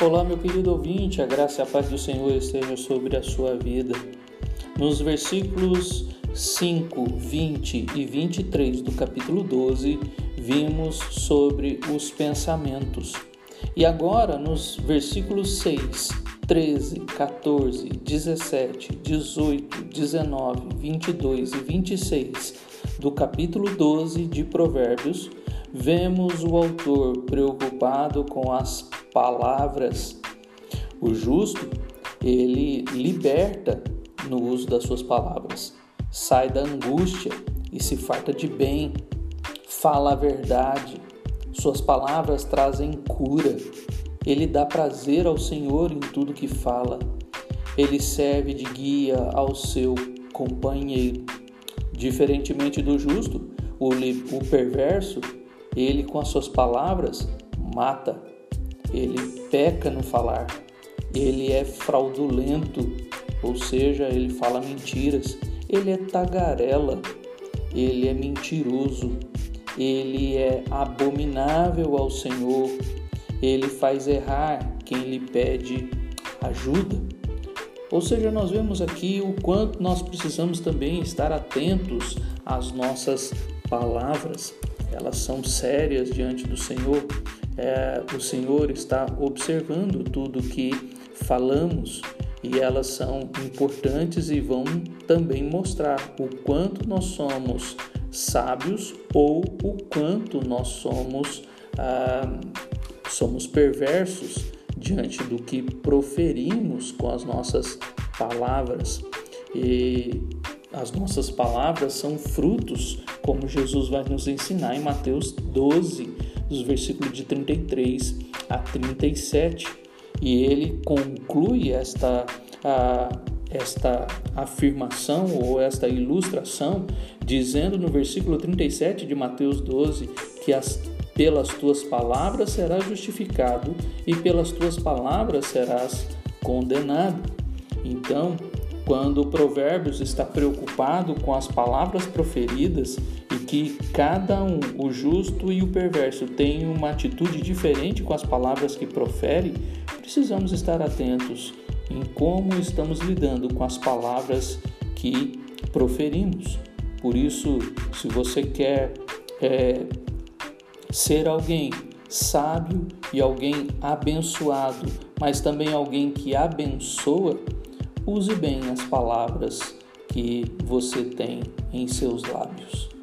Olá, meu querido ouvinte, a graça e a paz do Senhor esteja sobre a sua vida. Nos versículos 5, 20 e 23 do capítulo 12, vimos sobre os pensamentos. E agora, nos versículos 6, 13, 14, 17, 18, 19, 22 e 26 do capítulo 12 de Provérbios, vemos o autor preocupado com as palavras. O justo, ele liberta no uso das suas palavras, sai da angústia e se farta de bem, fala a verdade, suas palavras trazem cura, ele dá prazer ao Senhor em tudo que fala, ele serve de guia ao seu companheiro. Diferentemente do justo, o, perverso ele, com as suas palavras, mata. Ele peca no falar. Ele é fraudulento, ou seja, ele fala mentiras. Ele é tagarela. Ele é mentiroso. Ele é abominável ao Senhor. Ele faz errar quem lhe pede ajuda. Ou seja, nós vemos aqui o quanto nós precisamos também estar atentos às nossas palavras elas são sérias diante do Senhor. É, o Senhor está observando tudo que falamos e elas são importantes e vão também mostrar o quanto nós somos sábios ou o quanto nós somos ah, somos perversos diante do que proferimos com as nossas palavras. E as nossas palavras são frutos, como Jesus vai nos ensinar em Mateus 12, dos versículos de 33 a 37. E ele conclui esta, a, esta afirmação ou esta ilustração, dizendo no versículo 37 de Mateus 12 que as, pelas tuas palavras serás justificado e pelas tuas palavras serás condenado. Então, quando o Provérbios está preocupado com as palavras proferidas que cada um, o justo e o perverso, tem uma atitude diferente com as palavras que profere, precisamos estar atentos em como estamos lidando com as palavras que proferimos. Por isso, se você quer é, ser alguém sábio e alguém abençoado, mas também alguém que abençoa, use bem as palavras que você tem em seus lábios.